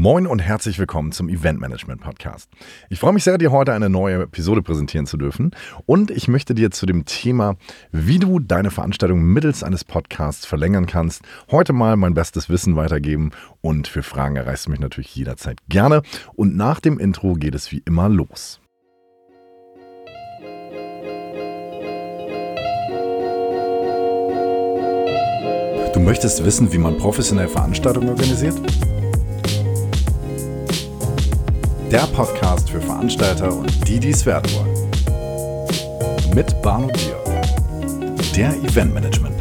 Moin und herzlich willkommen zum Event Management Podcast. Ich freue mich sehr, dir heute eine neue Episode präsentieren zu dürfen und ich möchte dir zu dem Thema, wie du deine Veranstaltung mittels eines Podcasts verlängern kannst, heute mal mein bestes Wissen weitergeben und für Fragen erreichst du mich natürlich jederzeit gerne und nach dem Intro geht es wie immer los. Du möchtest wissen, wie man professionell Veranstaltungen organisiert? Der Podcast für Veranstalter und die, die es werden wollen. Mit Barno Bier, der Eventmanagement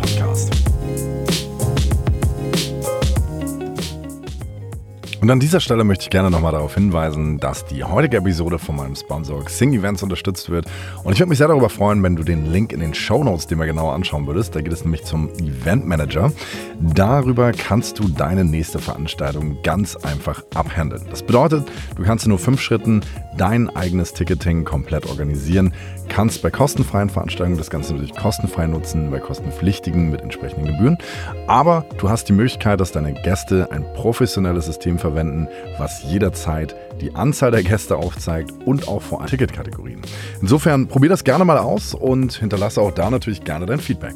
Und an dieser Stelle möchte ich gerne nochmal darauf hinweisen, dass die heutige Episode von meinem Sponsor Xing Events unterstützt wird. Und ich würde mich sehr darüber freuen, wenn du den Link in den Show Notes dir mal genauer anschauen würdest. Da geht es nämlich zum Event Manager. Darüber kannst du deine nächste Veranstaltung ganz einfach abhandeln. Das bedeutet, du kannst in nur fünf Schritten dein eigenes Ticketing komplett organisieren, kannst bei kostenfreien Veranstaltungen das Ganze natürlich kostenfrei nutzen, bei kostenpflichtigen mit entsprechenden Gebühren. Aber du hast die Möglichkeit, dass deine Gäste ein professionelles System verwenden, was jederzeit die Anzahl der Gäste aufzeigt und auch vor allem Ticketkategorien. Insofern probier das gerne mal aus und hinterlasse auch da natürlich gerne dein Feedback.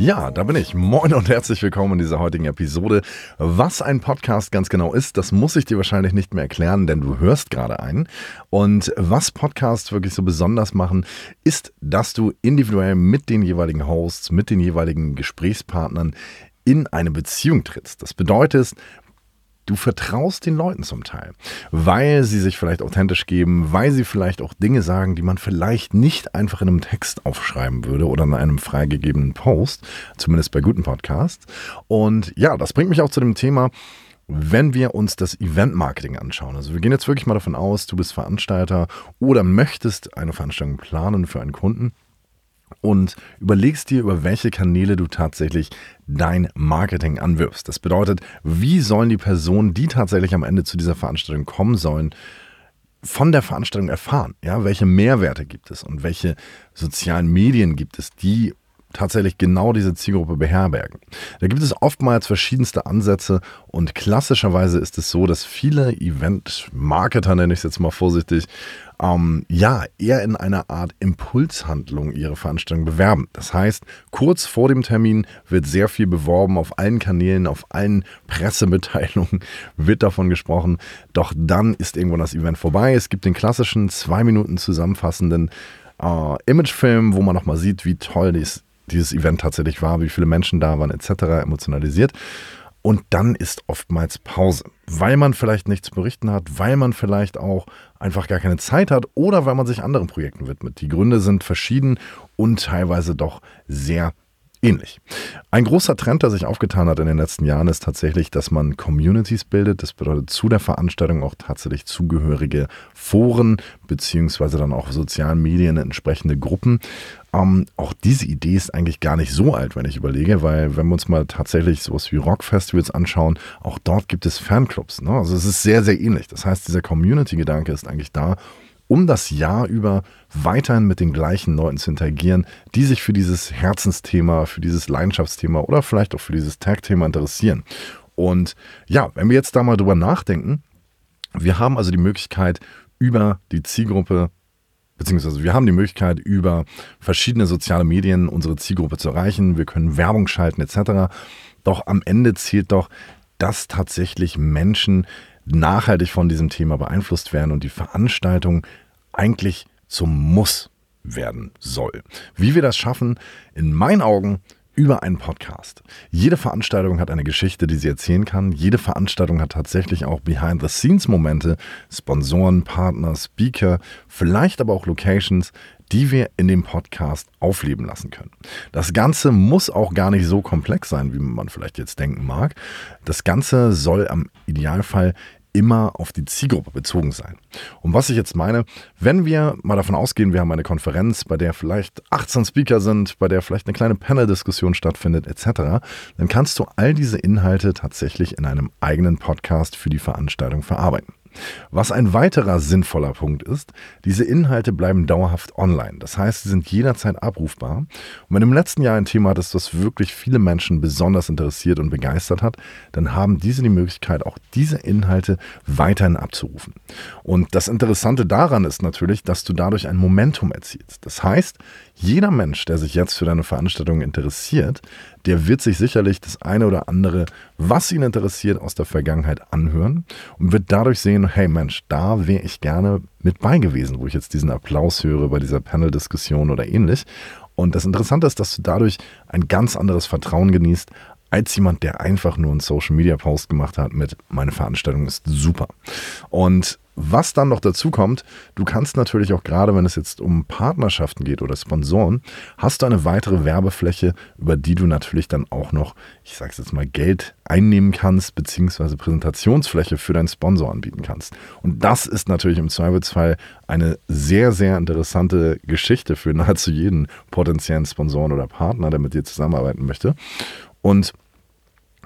Ja, da bin ich. Moin und herzlich willkommen in dieser heutigen Episode. Was ein Podcast ganz genau ist, das muss ich dir wahrscheinlich nicht mehr erklären, denn du hörst gerade einen. Und was Podcasts wirklich so besonders machen, ist, dass du individuell mit den jeweiligen Hosts, mit den jeweiligen Gesprächspartnern in eine Beziehung trittst. Das bedeutet, Du vertraust den Leuten zum Teil, weil sie sich vielleicht authentisch geben, weil sie vielleicht auch Dinge sagen, die man vielleicht nicht einfach in einem Text aufschreiben würde oder in einem freigegebenen Post, zumindest bei guten Podcasts. Und ja, das bringt mich auch zu dem Thema, wenn wir uns das Event-Marketing anschauen, also wir gehen jetzt wirklich mal davon aus, du bist Veranstalter oder möchtest eine Veranstaltung planen für einen Kunden, und überlegst dir, über welche Kanäle du tatsächlich dein Marketing anwirfst. Das bedeutet, wie sollen die Personen, die tatsächlich am Ende zu dieser Veranstaltung kommen sollen, von der Veranstaltung erfahren? Ja, welche Mehrwerte gibt es und welche sozialen Medien gibt es, die tatsächlich genau diese Zielgruppe beherbergen. Da gibt es oftmals verschiedenste Ansätze und klassischerweise ist es so, dass viele Event-Marketer, nenne ich es jetzt mal vorsichtig, ähm, ja, eher in einer Art Impulshandlung ihre Veranstaltung bewerben. Das heißt, kurz vor dem Termin wird sehr viel beworben auf allen Kanälen, auf allen Pressemitteilungen wird davon gesprochen. Doch dann ist irgendwann das Event vorbei. Es gibt den klassischen zwei Minuten zusammenfassenden äh, Imagefilm, wo man nochmal sieht, wie toll dies dieses Event tatsächlich war, wie viele Menschen da waren, etc., emotionalisiert. Und dann ist oftmals Pause, weil man vielleicht nichts zu berichten hat, weil man vielleicht auch einfach gar keine Zeit hat oder weil man sich anderen Projekten widmet. Die Gründe sind verschieden und teilweise doch sehr ähnlich. Ein großer Trend, der sich aufgetan hat in den letzten Jahren, ist tatsächlich, dass man Communities bildet. Das bedeutet zu der Veranstaltung auch tatsächlich zugehörige Foren beziehungsweise dann auch sozialen Medien entsprechende Gruppen. Ähm, auch diese Idee ist eigentlich gar nicht so alt, wenn ich überlege, weil wenn wir uns mal tatsächlich sowas wie Rockfestivals anschauen, auch dort gibt es Fanclubs. Ne? Also es ist sehr, sehr ähnlich. Das heißt, dieser Community-Gedanke ist eigentlich da, um das Jahr über weiterhin mit den gleichen Leuten zu interagieren, die sich für dieses Herzensthema, für dieses Leidenschaftsthema oder vielleicht auch für dieses Tag-Thema interessieren. Und ja, wenn wir jetzt da mal drüber nachdenken, wir haben also die Möglichkeit, über die Zielgruppe, beziehungsweise wir haben die Möglichkeit, über verschiedene soziale Medien unsere Zielgruppe zu erreichen. Wir können Werbung schalten etc. Doch am Ende zählt doch, dass tatsächlich Menschen nachhaltig von diesem Thema beeinflusst werden und die Veranstaltung eigentlich zum Muss werden soll. Wie wir das schaffen, in meinen Augen über einen Podcast. Jede Veranstaltung hat eine Geschichte, die sie erzählen kann. Jede Veranstaltung hat tatsächlich auch Behind-the-Scenes-Momente, Sponsoren, Partner, Speaker, vielleicht aber auch Locations, die wir in dem Podcast aufleben lassen können. Das Ganze muss auch gar nicht so komplex sein, wie man vielleicht jetzt denken mag. Das Ganze soll am Idealfall immer auf die Zielgruppe bezogen sein. Und was ich jetzt meine, wenn wir mal davon ausgehen, wir haben eine Konferenz, bei der vielleicht 18 Speaker sind, bei der vielleicht eine kleine Panel-Diskussion stattfindet, etc., dann kannst du all diese Inhalte tatsächlich in einem eigenen Podcast für die Veranstaltung verarbeiten. Was ein weiterer sinnvoller Punkt ist, diese Inhalte bleiben dauerhaft online. Das heißt, sie sind jederzeit abrufbar. Und wenn im letzten Jahr ein Thema das wirklich viele Menschen besonders interessiert und begeistert hat, dann haben diese die Möglichkeit, auch diese Inhalte weiterhin abzurufen. Und das Interessante daran ist natürlich, dass du dadurch ein Momentum erzielst. Das heißt, jeder Mensch, der sich jetzt für deine Veranstaltung interessiert, der wird sich sicherlich das eine oder andere, was ihn interessiert, aus der Vergangenheit anhören und wird dadurch sehen, hey Mensch, da wäre ich gerne mit bei gewesen, wo ich jetzt diesen Applaus höre bei dieser Panel-Diskussion oder ähnlich. Und das Interessante ist, dass du dadurch ein ganz anderes Vertrauen genießt, als jemand, der einfach nur einen Social Media Post gemacht hat mit meine Veranstaltung ist super. Und was dann noch dazu kommt, du kannst natürlich auch gerade, wenn es jetzt um Partnerschaften geht oder Sponsoren, hast du eine weitere Werbefläche, über die du natürlich dann auch noch, ich sage es jetzt mal, Geld einnehmen kannst, beziehungsweise Präsentationsfläche für deinen Sponsor anbieten kannst. Und das ist natürlich im Zweifelsfall eine sehr, sehr interessante Geschichte für nahezu jeden potenziellen Sponsoren oder Partner, der mit dir zusammenarbeiten möchte. Und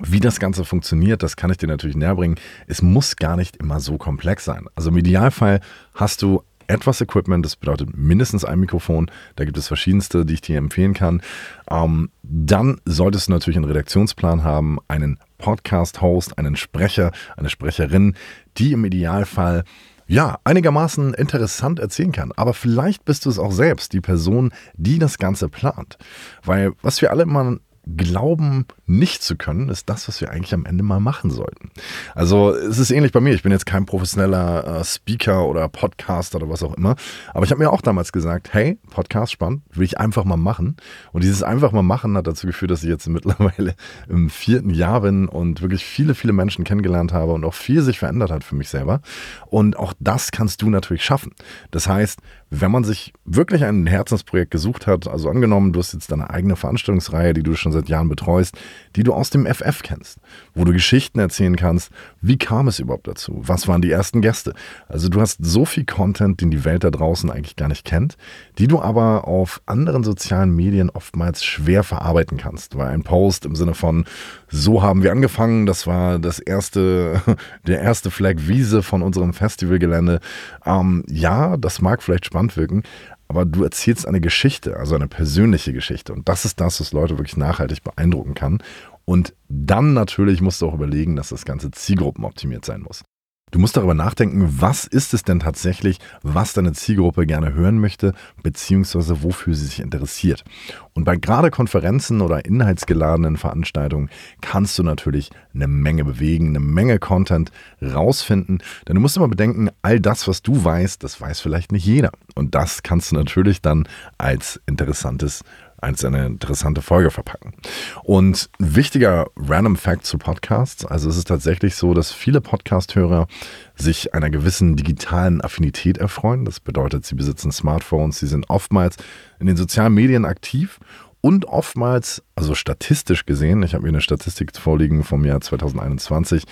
wie das Ganze funktioniert, das kann ich dir natürlich näher bringen. Es muss gar nicht immer so komplex sein. Also im Idealfall hast du etwas Equipment, das bedeutet mindestens ein Mikrofon. Da gibt es verschiedenste, die ich dir empfehlen kann. Ähm, dann solltest du natürlich einen Redaktionsplan haben, einen Podcast-Host, einen Sprecher, eine Sprecherin, die im Idealfall ja, einigermaßen interessant erzählen kann. Aber vielleicht bist du es auch selbst, die Person, die das Ganze plant. Weil was wir alle immer glauben nicht zu können, ist das, was wir eigentlich am Ende mal machen sollten. Also es ist ähnlich bei mir. Ich bin jetzt kein professioneller äh, Speaker oder Podcaster oder was auch immer. Aber ich habe mir auch damals gesagt, hey, Podcast spannend, will ich einfach mal machen. Und dieses einfach mal machen hat dazu geführt, dass ich jetzt mittlerweile im vierten Jahr bin und wirklich viele, viele Menschen kennengelernt habe und auch viel sich verändert hat für mich selber. Und auch das kannst du natürlich schaffen. Das heißt, wenn man sich wirklich ein Herzensprojekt gesucht hat, also angenommen, du hast jetzt deine eigene Veranstaltungsreihe, die du schon seit Jahren betreust, die du aus dem FF kennst, wo du Geschichten erzählen kannst, wie kam es überhaupt dazu? Was waren die ersten Gäste? Also du hast so viel Content, den die Welt da draußen eigentlich gar nicht kennt, die du aber auf anderen sozialen Medien oftmals schwer verarbeiten kannst, weil ein Post im Sinne von so haben wir angefangen, das war das erste, der erste Flag Wiese von unserem Festivalgelände. Ähm, ja, das mag vielleicht spannend wirken, aber du erzählst eine Geschichte, also eine persönliche Geschichte. Und das ist das, was Leute wirklich nachhaltig beeindrucken kann. Und dann natürlich musst du auch überlegen, dass das Ganze zielgruppenoptimiert sein muss. Du musst darüber nachdenken, was ist es denn tatsächlich, was deine Zielgruppe gerne hören möchte, beziehungsweise wofür sie sich interessiert. Und bei gerade Konferenzen oder inhaltsgeladenen Veranstaltungen kannst du natürlich eine Menge bewegen, eine Menge Content rausfinden. Denn du musst immer bedenken, all das, was du weißt, das weiß vielleicht nicht jeder. Und das kannst du natürlich dann als interessantes als eine interessante Folge verpacken. Und wichtiger Random Fact zu Podcasts, also es ist tatsächlich so, dass viele Podcast-Hörer sich einer gewissen digitalen Affinität erfreuen. Das bedeutet, sie besitzen Smartphones, sie sind oftmals in den sozialen Medien aktiv und oftmals, also statistisch gesehen, ich habe hier eine Statistik vorliegen vom Jahr 2021,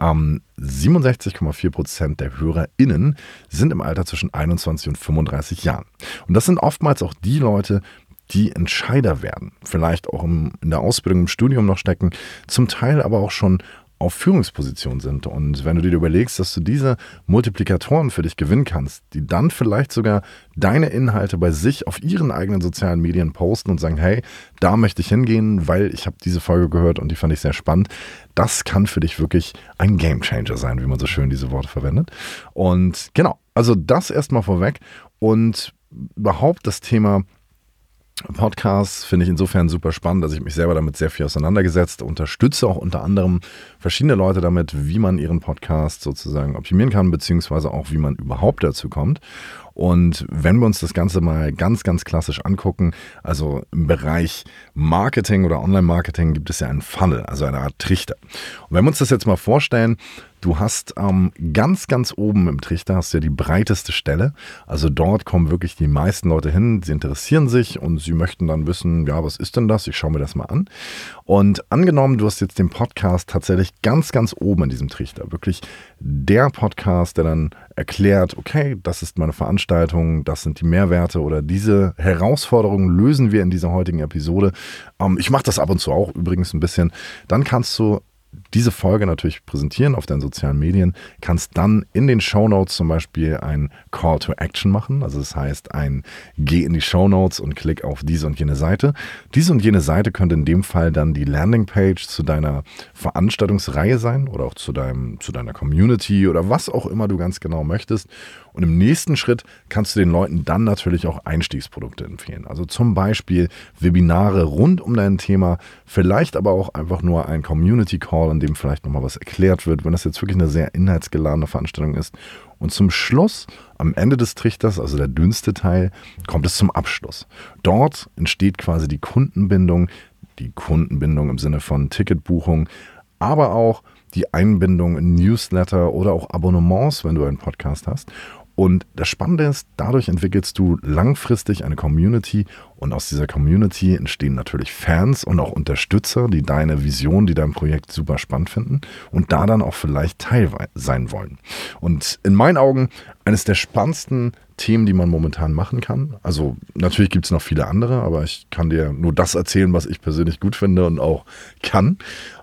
ähm, 67,4 Prozent der HörerInnen sind im Alter zwischen 21 und 35 Jahren. Und das sind oftmals auch die Leute, die Entscheider werden, vielleicht auch im, in der Ausbildung, im Studium noch stecken, zum Teil aber auch schon auf Führungsposition sind. Und wenn du dir überlegst, dass du diese Multiplikatoren für dich gewinnen kannst, die dann vielleicht sogar deine Inhalte bei sich auf ihren eigenen sozialen Medien posten und sagen, hey, da möchte ich hingehen, weil ich habe diese Folge gehört und die fand ich sehr spannend. Das kann für dich wirklich ein Gamechanger sein, wie man so schön diese Worte verwendet. Und genau, also das erstmal vorweg und überhaupt das Thema Podcasts finde ich insofern super spannend, dass ich mich selber damit sehr viel auseinandergesetzt, unterstütze auch unter anderem verschiedene Leute damit, wie man ihren Podcast sozusagen optimieren kann, beziehungsweise auch wie man überhaupt dazu kommt. Und wenn wir uns das Ganze mal ganz, ganz klassisch angucken, also im Bereich Marketing oder Online-Marketing gibt es ja einen Funnel, also eine Art Trichter. Und wenn wir uns das jetzt mal vorstellen, Du hast ähm, ganz, ganz oben im Trichter hast du ja die breiteste Stelle. Also dort kommen wirklich die meisten Leute hin. Sie interessieren sich und sie möchten dann wissen, ja, was ist denn das? Ich schaue mir das mal an. Und angenommen, du hast jetzt den Podcast tatsächlich ganz, ganz oben in diesem Trichter. Wirklich der Podcast, der dann erklärt, okay, das ist meine Veranstaltung, das sind die Mehrwerte oder diese Herausforderungen lösen wir in dieser heutigen Episode. Ähm, ich mache das ab und zu auch übrigens ein bisschen. Dann kannst du diese Folge natürlich präsentieren auf deinen sozialen Medien, kannst dann in den Show Notes zum Beispiel ein Call to Action machen. Also das heißt, ein Geh in die Show Notes und klick auf diese und jene Seite. Diese und jene Seite könnte in dem Fall dann die Landingpage zu deiner Veranstaltungsreihe sein oder auch zu, deinem, zu deiner Community oder was auch immer du ganz genau möchtest. Und im nächsten Schritt kannst du den Leuten dann natürlich auch Einstiegsprodukte empfehlen. Also zum Beispiel Webinare rund um dein Thema, vielleicht aber auch einfach nur ein Community Call, in dem vielleicht nochmal was erklärt wird, wenn das jetzt wirklich eine sehr inhaltsgeladene Veranstaltung ist. Und zum Schluss, am Ende des Trichters, also der dünnste Teil, kommt es zum Abschluss. Dort entsteht quasi die Kundenbindung, die Kundenbindung im Sinne von Ticketbuchung, aber auch die Einbindung in Newsletter oder auch Abonnements, wenn du einen Podcast hast. Und das Spannende ist, dadurch entwickelst du langfristig eine Community und aus dieser Community entstehen natürlich Fans und auch Unterstützer, die deine Vision, die dein Projekt super spannend finden und da dann auch vielleicht Teil sein wollen. Und in meinen Augen eines der spannendsten Themen, die man momentan machen kann. Also natürlich gibt es noch viele andere, aber ich kann dir nur das erzählen, was ich persönlich gut finde und auch kann.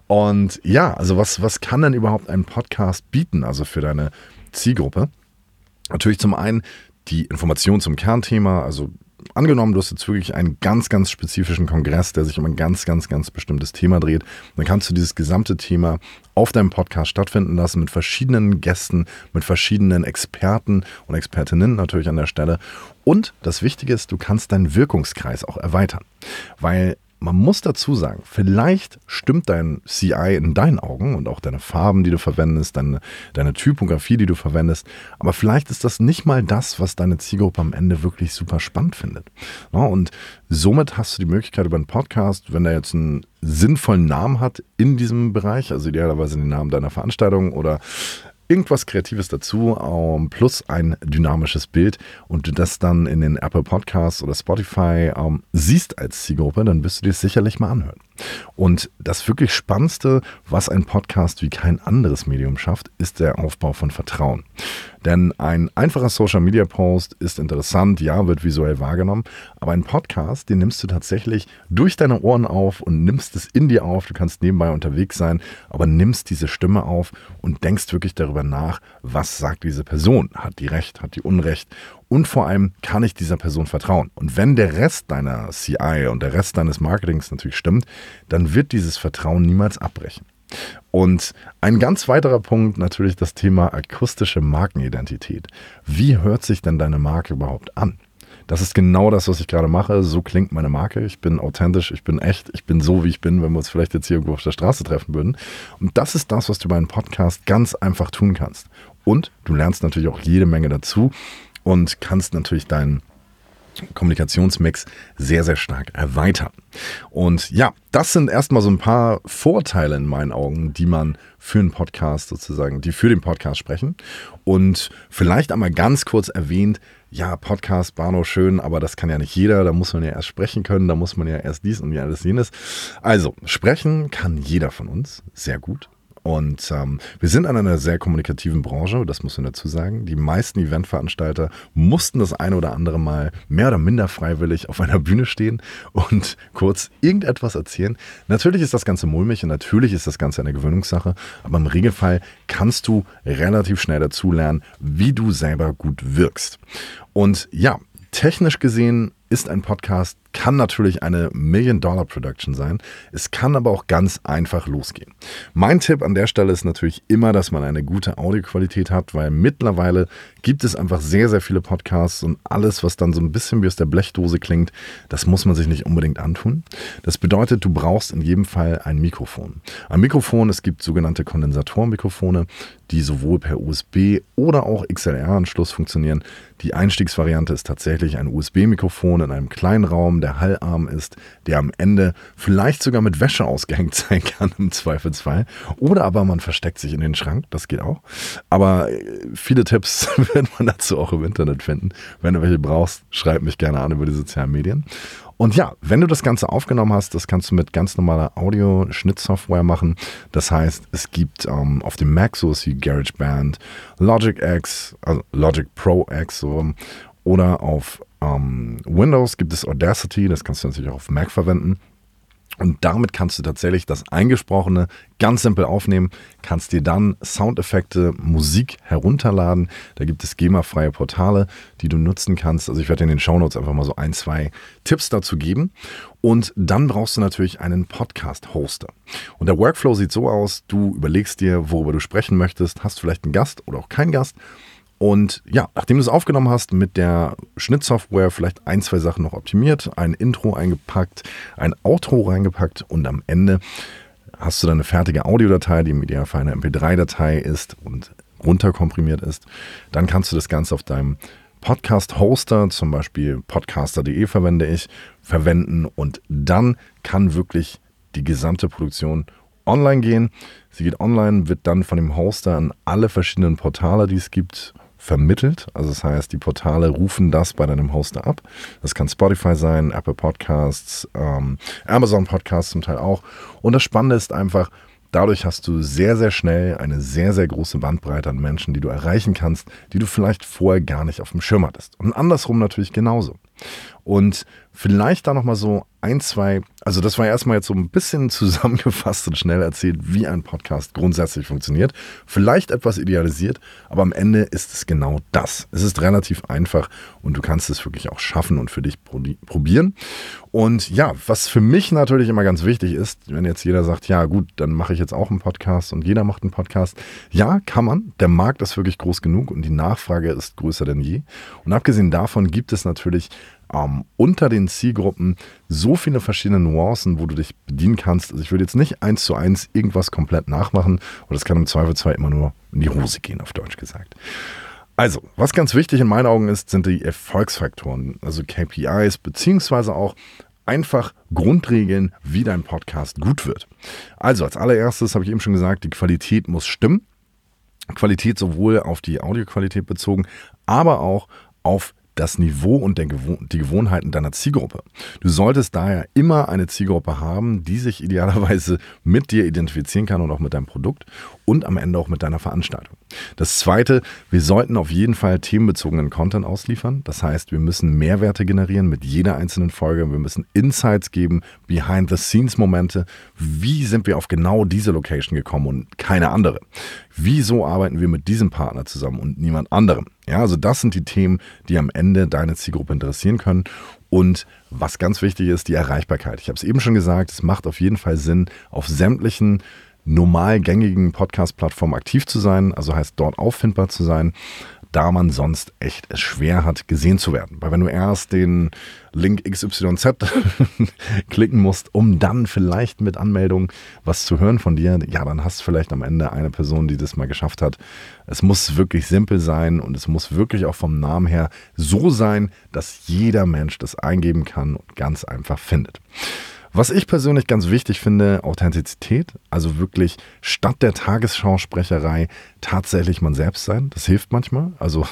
Und ja, also was, was kann denn überhaupt ein Podcast bieten, also für deine Zielgruppe? Natürlich zum einen die Information zum Kernthema, also angenommen, du hast jetzt wirklich einen ganz, ganz spezifischen Kongress, der sich um ein ganz, ganz, ganz bestimmtes Thema dreht, dann kannst du dieses gesamte Thema auf deinem Podcast stattfinden lassen mit verschiedenen Gästen, mit verschiedenen Experten und Expertinnen natürlich an der Stelle. Und das Wichtige ist, du kannst deinen Wirkungskreis auch erweitern, weil man muss dazu sagen, vielleicht stimmt dein CI in deinen Augen und auch deine Farben, die du verwendest, deine, deine Typografie, die du verwendest, aber vielleicht ist das nicht mal das, was deine Zielgruppe am Ende wirklich super spannend findet. und somit hast du die Möglichkeit über einen Podcast, wenn der jetzt einen sinnvollen Namen hat in diesem Bereich, also idealerweise den Namen deiner Veranstaltung oder irgendwas Kreatives dazu, um, ähm, plus ein dynamisches Bild und du das dann in den Apple Podcasts oder Spotify um, ähm, siehst als Zielgruppe, dann wirst du dir sicherlich mal anhören. Und das wirklich Spannendste, was ein Podcast wie kein anderes Medium schafft, ist der Aufbau von Vertrauen. Denn ein einfacher Social Media Post ist interessant, ja, wird visuell wahrgenommen, aber ein Podcast, den nimmst du tatsächlich durch deine Ohren auf und nimmst es in dir auf. Du kannst nebenbei unterwegs sein, aber nimmst diese Stimme auf und denkst wirklich darüber nach, was sagt diese Person? Hat die Recht? Hat die Unrecht? Und vor allem kann ich dieser Person vertrauen. Und wenn der Rest deiner CI und der Rest deines Marketings natürlich stimmt, dann wird dieses Vertrauen niemals abbrechen. Und ein ganz weiterer Punkt natürlich das Thema akustische Markenidentität. Wie hört sich denn deine Marke überhaupt an? Das ist genau das, was ich gerade mache. So klingt meine Marke. Ich bin authentisch, ich bin echt, ich bin so, wie ich bin, wenn wir uns vielleicht jetzt hier irgendwo auf der Straße treffen würden. Und das ist das, was du bei einem Podcast ganz einfach tun kannst. Und du lernst natürlich auch jede Menge dazu und kannst natürlich deinen Kommunikationsmix sehr, sehr stark erweitern. Und ja, das sind erstmal so ein paar Vorteile in meinen Augen, die man für einen Podcast sozusagen, die für den Podcast sprechen. Und vielleicht einmal ganz kurz erwähnt, ja, Podcast, Bano, schön, aber das kann ja nicht jeder, da muss man ja erst sprechen können, da muss man ja erst dies und ja alles jenes. Also, sprechen kann jeder von uns sehr gut. Und ähm, wir sind an einer sehr kommunikativen Branche, das muss man dazu sagen. Die meisten Eventveranstalter mussten das eine oder andere Mal mehr oder minder freiwillig auf einer Bühne stehen und kurz irgendetwas erzählen. Natürlich ist das Ganze mulmig und natürlich ist das Ganze eine Gewöhnungssache, aber im Regelfall kannst du relativ schnell dazulernen, wie du selber gut wirkst. Und ja, technisch gesehen ist ein Podcast kann natürlich eine Million-Dollar-Production sein. Es kann aber auch ganz einfach losgehen. Mein Tipp an der Stelle ist natürlich immer, dass man eine gute Audioqualität hat, weil mittlerweile gibt es einfach sehr, sehr viele Podcasts und alles, was dann so ein bisschen wie aus der Blechdose klingt, das muss man sich nicht unbedingt antun. Das bedeutet, du brauchst in jedem Fall ein Mikrofon. Ein Mikrofon, es gibt sogenannte Kondensatorenmikrofone, die sowohl per USB oder auch XLR-Anschluss funktionieren. Die Einstiegsvariante ist tatsächlich ein USB-Mikrofon in einem kleinen Raum, der hallarm ist, der am Ende vielleicht sogar mit Wäsche ausgehängt sein kann im Zweifelsfall. Oder aber man versteckt sich in den Schrank, das geht auch. Aber äh, viele Tipps wird man dazu auch im Internet finden. Wenn du welche brauchst, schreib mich gerne an über die sozialen Medien. Und ja, wenn du das Ganze aufgenommen hast, das kannst du mit ganz normaler Audio-Schnittsoftware machen. Das heißt, es gibt ähm, auf dem Mac sowas wie GarageBand, Logic X, also Logic Pro X so, oder auf ähm, Windows gibt es Audacity, das kannst du natürlich auch auf Mac verwenden. Und damit kannst du tatsächlich das Eingesprochene ganz simpel aufnehmen, kannst dir dann Soundeffekte, Musik herunterladen. Da gibt es GEMA-freie Portale, die du nutzen kannst. Also ich werde in den Shownotes einfach mal so ein, zwei Tipps dazu geben. Und dann brauchst du natürlich einen Podcast-Hoster. Und der Workflow sieht so aus, du überlegst dir, worüber du sprechen möchtest, hast vielleicht einen Gast oder auch keinen Gast und ja, nachdem du es aufgenommen hast, mit der Schnittsoftware vielleicht ein, zwei Sachen noch optimiert, ein Intro eingepackt, ein Outro reingepackt und am Ende hast du dann eine fertige Audiodatei, die im Idealfall eine MP3-Datei ist und runterkomprimiert ist. Dann kannst du das Ganze auf deinem Podcast-Hoster, zum Beispiel podcaster.de verwende ich, verwenden und dann kann wirklich die gesamte Produktion online gehen. Sie geht online, wird dann von dem Hoster an alle verschiedenen Portale, die es gibt, vermittelt. Also das heißt, die Portale rufen das bei deinem Hoster ab. Das kann Spotify sein, Apple Podcasts, ähm, Amazon Podcasts zum Teil auch. Und das Spannende ist einfach, dadurch hast du sehr, sehr schnell eine sehr, sehr große Bandbreite an Menschen, die du erreichen kannst, die du vielleicht vorher gar nicht auf dem Schirm hattest. Und andersrum natürlich genauso. Und vielleicht da nochmal so ein, zwei, also das war erstmal jetzt so ein bisschen zusammengefasst und schnell erzählt, wie ein Podcast grundsätzlich funktioniert. Vielleicht etwas idealisiert, aber am Ende ist es genau das. Es ist relativ einfach und du kannst es wirklich auch schaffen und für dich probieren. Und ja, was für mich natürlich immer ganz wichtig ist, wenn jetzt jeder sagt, ja gut, dann mache ich jetzt auch einen Podcast und jeder macht einen Podcast. Ja, kann man. Der Markt ist wirklich groß genug und die Nachfrage ist größer denn je. Und abgesehen davon gibt es natürlich ähm, unter den Zielgruppen so viele verschiedene Nuancen, wo du dich bedienen kannst. Also ich würde jetzt nicht eins zu eins irgendwas komplett nachmachen und das kann im Zweifelsfall immer nur in die Hose gehen, auf Deutsch gesagt. Also, was ganz wichtig in meinen Augen ist, sind die Erfolgsfaktoren, also KPIs, beziehungsweise auch einfach Grundregeln, wie dein Podcast gut wird. Also, als allererstes habe ich eben schon gesagt, die Qualität muss stimmen. Qualität sowohl auf die Audioqualität bezogen, aber auch auf das Niveau und die Gewohnheiten deiner Zielgruppe. Du solltest daher immer eine Zielgruppe haben, die sich idealerweise mit dir identifizieren kann und auch mit deinem Produkt und am Ende auch mit deiner Veranstaltung. Das zweite, wir sollten auf jeden Fall themenbezogenen Content ausliefern. Das heißt, wir müssen Mehrwerte generieren mit jeder einzelnen Folge. Wir müssen Insights geben, Behind-the-Scenes-Momente. Wie sind wir auf genau diese Location gekommen und keine andere? Wieso arbeiten wir mit diesem Partner zusammen und niemand anderem? Ja, also das sind die Themen, die am Ende deine Zielgruppe interessieren können. Und was ganz wichtig ist, die Erreichbarkeit. Ich habe es eben schon gesagt, es macht auf jeden Fall Sinn, auf sämtlichen normal gängigen Podcast-Plattformen aktiv zu sein, also heißt dort auffindbar zu sein da man sonst echt es schwer hat, gesehen zu werden. Weil wenn du erst den Link XYZ klicken musst, um dann vielleicht mit Anmeldung was zu hören von dir, ja, dann hast du vielleicht am Ende eine Person, die das mal geschafft hat. Es muss wirklich simpel sein und es muss wirklich auch vom Namen her so sein, dass jeder Mensch das eingeben kann und ganz einfach findet. Was ich persönlich ganz wichtig finde, Authentizität, also wirklich statt der Tagesschausprecherei tatsächlich man selbst sein. Das hilft manchmal, also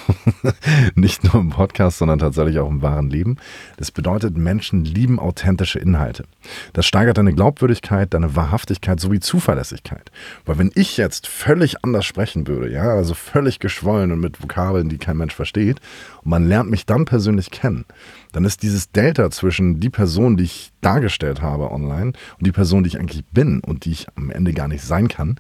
nicht nur im Podcast, sondern tatsächlich auch im wahren Leben. Das bedeutet, Menschen lieben authentische Inhalte. Das steigert deine Glaubwürdigkeit, deine Wahrhaftigkeit sowie Zuverlässigkeit. Weil wenn ich jetzt völlig anders sprechen würde, ja, also völlig geschwollen und mit Vokabeln, die kein Mensch versteht, und man lernt mich dann persönlich kennen, dann ist dieses Delta zwischen die Person, die ich dargestellt habe online und die Person, die ich eigentlich bin und die ich am Ende gar nicht sein kann,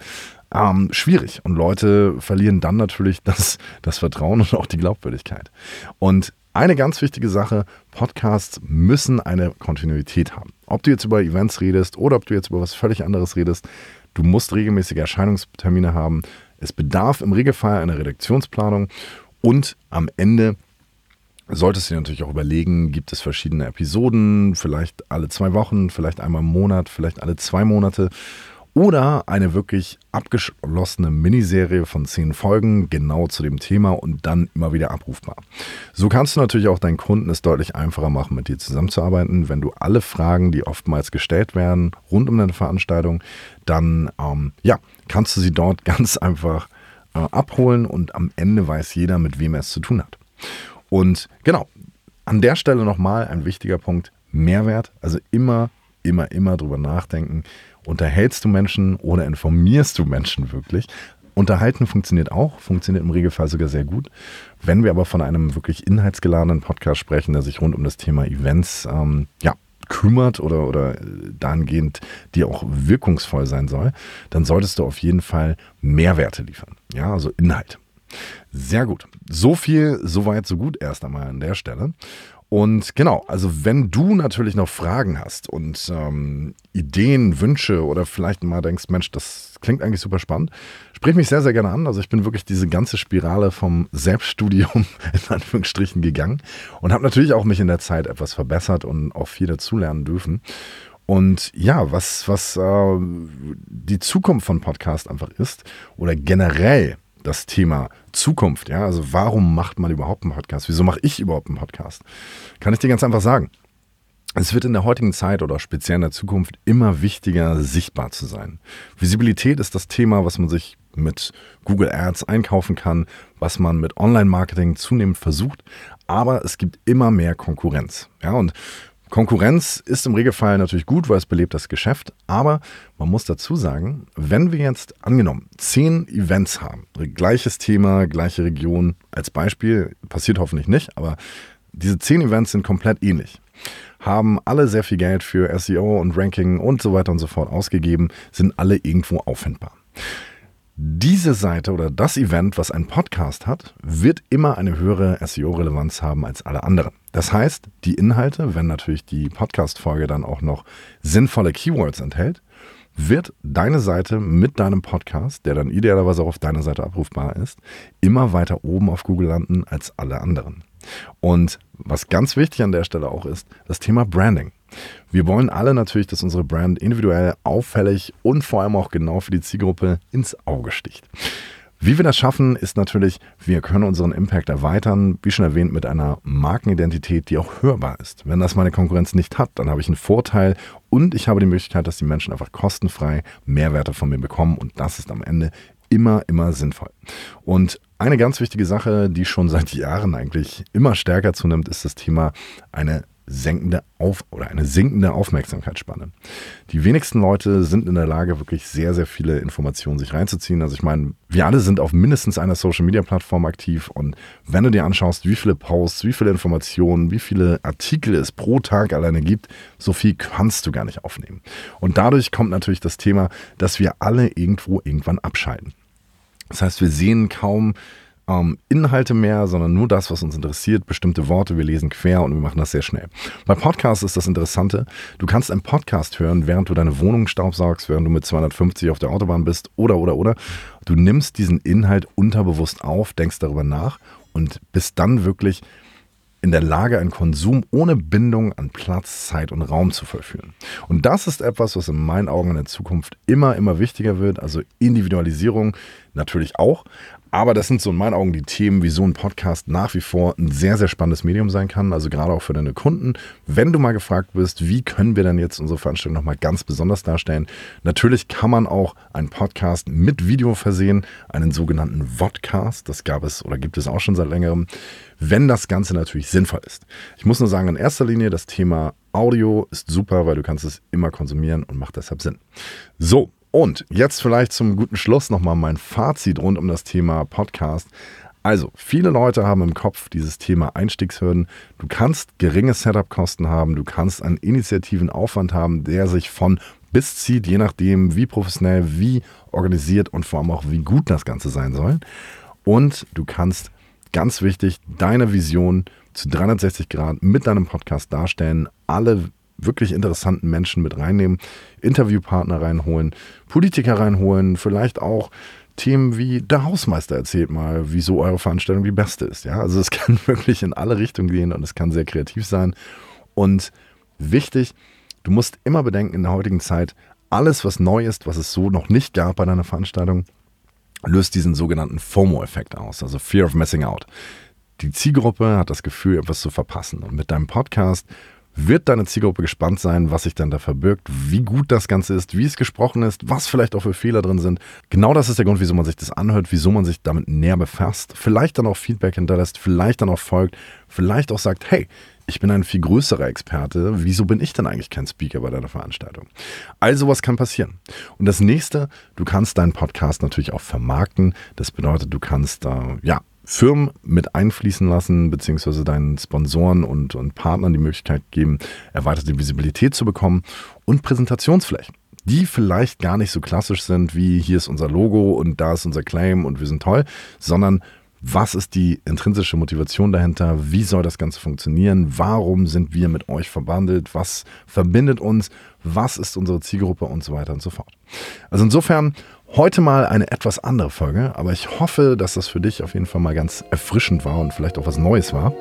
ähm, schwierig. Und Leute verlieren dann natürlich das, das Vertrauen und auch die Glaubwürdigkeit. Und eine ganz wichtige Sache, Podcasts müssen eine Kontinuität haben. Ob du jetzt über Events redest oder ob du jetzt über was völlig anderes redest, du musst regelmäßige Erscheinungstermine haben. Es bedarf im Regelfall einer Redaktionsplanung und am Ende solltest du dir natürlich auch überlegen, gibt es verschiedene Episoden, vielleicht alle zwei Wochen, vielleicht einmal im Monat, vielleicht alle zwei Monate oder eine wirklich abgeschlossene Miniserie von zehn Folgen genau zu dem Thema und dann immer wieder abrufbar. So kannst du natürlich auch deinen Kunden es deutlich einfacher machen, mit dir zusammenzuarbeiten, wenn du alle Fragen, die oftmals gestellt werden, rund um deine Veranstaltung, dann ähm, ja, kannst du sie dort ganz einfach äh, abholen und am Ende weiß jeder, mit wem er es zu tun hat. Und genau, an der Stelle nochmal ein wichtiger Punkt, Mehrwert. Also immer, immer, immer drüber nachdenken. Unterhältst du Menschen oder informierst du Menschen wirklich? Unterhalten funktioniert auch, funktioniert im Regelfall sogar sehr gut. Wenn wir aber von einem wirklich inhaltsgeladenen Podcast sprechen, der sich rund um das Thema Events ähm, ja, kümmert oder, oder dahingehend die auch wirkungsvoll sein soll, dann solltest du auf jeden Fall Mehrwerte liefern. Ja, also Inhalt. Sehr gut. So viel, so weit, so gut erst einmal an der Stelle. Und genau, also wenn du natürlich noch Fragen hast und ähm, Ideen, Wünsche oder vielleicht mal denkst, Mensch, das klingt eigentlich super spannend, sprich mich sehr, sehr gerne an. Also ich bin wirklich diese ganze Spirale vom Selbststudium in Anführungsstrichen gegangen und habe natürlich auch mich in der Zeit etwas verbessert und auch viel dazulernen dürfen. Und ja, was, was äh, die Zukunft von Podcast einfach ist oder generell das Thema Zukunft. Ja, also warum macht man überhaupt einen Podcast? Wieso mache ich überhaupt einen Podcast? Kann ich dir ganz einfach sagen. Es wird in der heutigen Zeit oder speziell in der Zukunft immer wichtiger, sichtbar zu sein. Visibilität ist das Thema, was man sich mit Google Ads einkaufen kann, was man mit Online-Marketing zunehmend versucht. Aber es gibt immer mehr Konkurrenz. Ja, und Konkurrenz ist im Regelfall natürlich gut, weil es belebt das Geschäft, aber man muss dazu sagen, wenn wir jetzt angenommen zehn Events haben, gleiches Thema, gleiche Region als Beispiel, passiert hoffentlich nicht, aber diese zehn Events sind komplett ähnlich, haben alle sehr viel Geld für SEO und Ranking und so weiter und so fort ausgegeben, sind alle irgendwo auffindbar diese Seite oder das Event, was ein Podcast hat, wird immer eine höhere SEO-Relevanz haben als alle anderen. Das heißt, die Inhalte, wenn natürlich die Podcast-Folge dann auch noch sinnvolle Keywords enthält, wird deine Seite mit deinem Podcast, der dann idealerweise auch auf deiner Seite abrufbar ist, immer weiter oben auf Google landen als alle anderen. Und was ganz wichtig an der Stelle auch ist, das Thema Branding. Wir wollen alle natürlich, dass unsere Brand individuell, auffällig und vor allem auch genau für die Zielgruppe ins Auge sticht. Wie wir das schaffen, ist natürlich, wir können unseren Impact erweitern, wie schon erwähnt, mit einer Markenidentität, die auch hörbar ist. Wenn das meine Konkurrenz nicht hat, dann habe ich einen Vorteil und ich habe die Möglichkeit, dass die Menschen einfach kostenfrei Mehrwerte von mir bekommen und das ist am Ende immer, immer sinnvoll. Und eine ganz wichtige Sache, die schon seit Jahren eigentlich immer stärker zunimmt, ist das Thema eine senkende Auf oder eine sinkende Aufmerksamkeitsspanne. Die wenigsten Leute sind in der Lage, wirklich sehr, sehr viele Informationen sich reinzuziehen. Also ich meine, wir alle sind auf mindestens einer Social Media Plattform aktiv und wenn du dir anschaust, wie viele Posts, wie viele Informationen, wie viele Artikel es pro Tag alleine gibt, so viel kannst du gar nicht aufnehmen. Und dadurch kommt natürlich das Thema, dass wir alle irgendwo irgendwann abschalten. Das heißt, wir sehen kaum ähm, Inhalte mehr, sondern nur das, was uns interessiert, bestimmte Worte. Wir lesen quer und wir machen das sehr schnell. Bei Podcasts ist das Interessante. Du kannst einen Podcast hören, während du deine Wohnung staubsaugst, während du mit 250 auf der Autobahn bist oder, oder, oder. Du nimmst diesen Inhalt unterbewusst auf, denkst darüber nach und bist dann wirklich in der Lage, einen Konsum ohne Bindung an Platz, Zeit und Raum zu vollführen. Und das ist etwas, was in meinen Augen in der Zukunft immer, immer wichtiger wird. Also Individualisierung natürlich auch, aber das sind so in meinen Augen die Themen, wie so ein Podcast nach wie vor ein sehr, sehr spannendes Medium sein kann. Also gerade auch für deine Kunden. Wenn du mal gefragt bist, wie können wir denn jetzt unsere Veranstaltung nochmal ganz besonders darstellen? Natürlich kann man auch einen Podcast mit Video versehen, einen sogenannten Vodcast. Das gab es oder gibt es auch schon seit längerem. Wenn das Ganze natürlich sinnvoll ist. Ich muss nur sagen, in erster Linie das Thema Audio ist super, weil du kannst es immer konsumieren und macht deshalb Sinn. So, und jetzt vielleicht zum guten Schluss nochmal mein Fazit rund um das Thema Podcast. Also, viele Leute haben im Kopf dieses Thema Einstiegshürden. Du kannst geringe Setup-Kosten haben, du kannst einen initiativen Aufwand haben, der sich von bis zieht, je nachdem, wie professionell, wie organisiert und vor allem auch, wie gut das Ganze sein soll. Und du kannst, ganz wichtig, deine Vision zu 360 Grad mit deinem Podcast darstellen, alle wirklich interessanten Menschen mit reinnehmen, Interviewpartner reinholen, Politiker reinholen, vielleicht auch Themen wie der Hausmeister erzählt mal, wieso eure Veranstaltung die beste ist. Ja, also es kann wirklich in alle Richtungen gehen und es kann sehr kreativ sein. Und wichtig, du musst immer bedenken in der heutigen Zeit, alles, was neu ist, was es so noch nicht gab bei deiner Veranstaltung, löst diesen sogenannten FOMO-Effekt aus, also Fear of Missing Out. Die Zielgruppe hat das Gefühl, etwas zu verpassen. Und mit deinem Podcast wird deine Zielgruppe gespannt sein, was sich dann da verbirgt, wie gut das Ganze ist, wie es gesprochen ist, was vielleicht auch für Fehler drin sind. Genau das ist der Grund, wieso man sich das anhört, wieso man sich damit näher befasst, vielleicht dann auch Feedback hinterlässt, vielleicht dann auch folgt, vielleicht auch sagt, hey, ich bin ein viel größerer Experte, wieso bin ich denn eigentlich kein Speaker bei deiner Veranstaltung? All sowas kann passieren. Und das nächste, du kannst deinen Podcast natürlich auch vermarkten. Das bedeutet, du kannst äh, ja Firmen mit einfließen lassen, beziehungsweise deinen Sponsoren und, und Partnern die Möglichkeit geben, erweiterte Visibilität zu bekommen und Präsentationsflächen die vielleicht gar nicht so klassisch sind wie hier ist unser Logo und da ist unser Claim und wir sind toll, sondern was ist die intrinsische Motivation dahinter? Wie soll das Ganze funktionieren? Warum sind wir mit euch verbandelt? Was verbindet uns? Was ist unsere Zielgruppe und so weiter und so fort? Also insofern heute mal eine etwas andere Folge, aber ich hoffe, dass das für dich auf jeden Fall mal ganz erfrischend war und vielleicht auch was Neues war.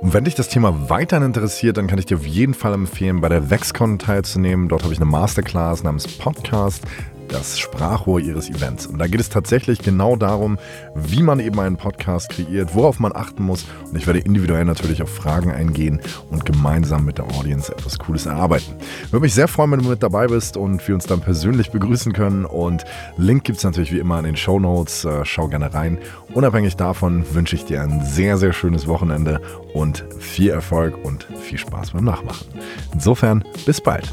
Und wenn dich das Thema weiterhin interessiert, dann kann ich dir auf jeden Fall empfehlen, bei der VexCon teilzunehmen. Dort habe ich eine Masterclass namens Podcast das Sprachrohr ihres Events. Und da geht es tatsächlich genau darum, wie man eben einen Podcast kreiert, worauf man achten muss. Und ich werde individuell natürlich auf Fragen eingehen und gemeinsam mit der Audience etwas Cooles erarbeiten. Würde mich sehr freuen, wenn du mit dabei bist und wir uns dann persönlich begrüßen können. Und Link gibt es natürlich wie immer in den Show Notes. Äh, schau gerne rein. Unabhängig davon wünsche ich dir ein sehr, sehr schönes Wochenende und viel Erfolg und viel Spaß beim Nachmachen. Insofern, bis bald.